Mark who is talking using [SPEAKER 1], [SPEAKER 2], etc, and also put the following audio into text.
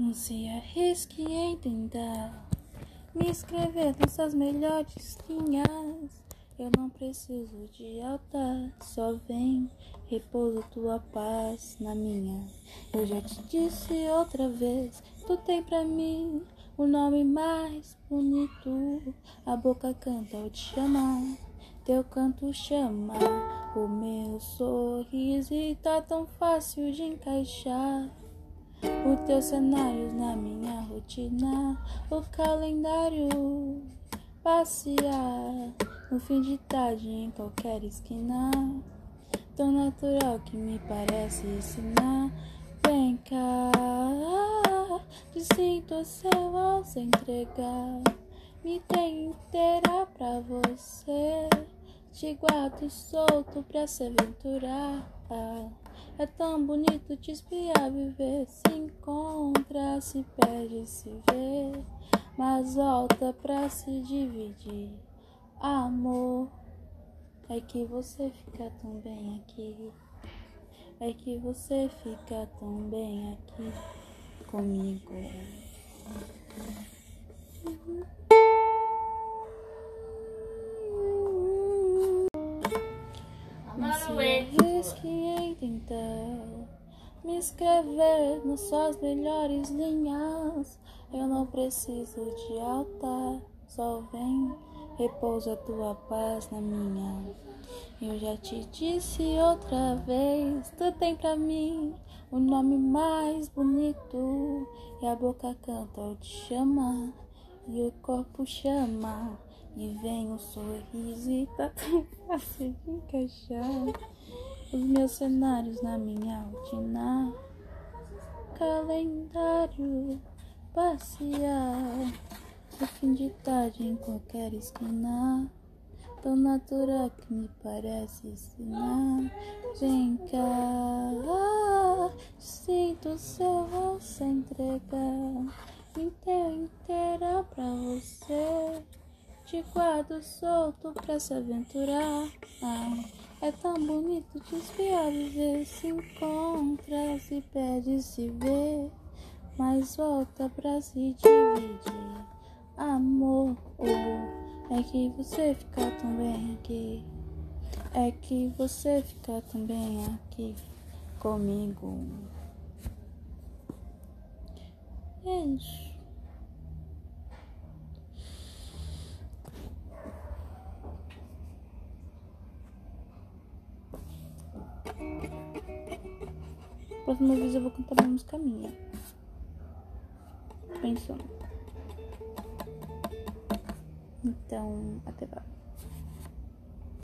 [SPEAKER 1] Não se arrisque em tentar me escrever nossas melhores linhas. Eu não preciso de altar, só vem, repousa tua paz na minha. Eu já te disse outra vez, tu tem pra mim o nome mais bonito. A boca canta ao te chamar, teu canto chama o meu sorriso e tá tão fácil de encaixar. Os teus cenários na minha rotina, o calendário passear no fim de tarde em qualquer esquina. Tão natural que me parece ensinar. Vem cá, te sinto seu ao se entregar. Me tem inteira pra você. Te guardo solto pra se aventurar. É tão bonito te espiar, viver. Se encontra, se perde, se vê. Mas volta pra se dividir. Amor, é que você fica tão bem aqui. É que você fica tão bem aqui comigo. Não tentar me escrever nas suas melhores linhas. Eu não preciso de altar, só vem, repousa tua paz na minha. Eu já te disse outra vez, tu tem pra mim o nome mais bonito. E a boca canta ao te chamar, e o corpo chama. E vem o sorriso e tá tão fácil de encaixar os meus cenários na minha rotina. Calendário passear no fim de tarde em qualquer esquina. Tão natural que me parece ensinar. Vem cá, sinto seu se entregar. Inteira, inteira pra você. Te guardo solto pra se aventurar. Ah, é tão bonito te espiar, viver. Se encontra, se perde, se vê. Mas volta pra se dividir. Amor, oh, é que você fica tão bem aqui. É que você fica tão bem aqui comigo. É Próxima vez eu vou cantar uma música minha. Pensando. Então, até lá.